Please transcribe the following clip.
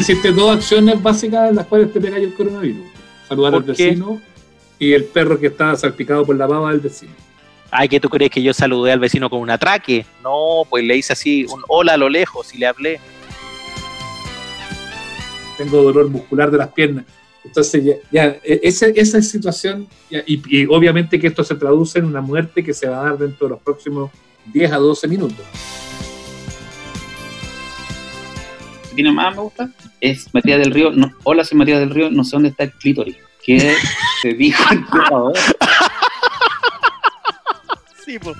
hiciste dos acciones básicas en las cuales te pegáis el coronavirus. Saludar al vecino y el perro que estaba salpicado por la baba del vecino. Ay, ¿qué tú crees que yo saludé al vecino con un atraque? No, pues le hice así un hola a lo lejos y le hablé. Tengo dolor muscular de las piernas. Entonces, ya, e, esa, esa situación, y, y, obviamente que esto se traduce en una muerte que se va a dar dentro de los próximos 10 a 12 minutos. Tiene más me gusta es Matías del Río. No, hola, soy Matías del Río, no sé dónde está el clítoris. ¿Qué te dijo el Sí, pues.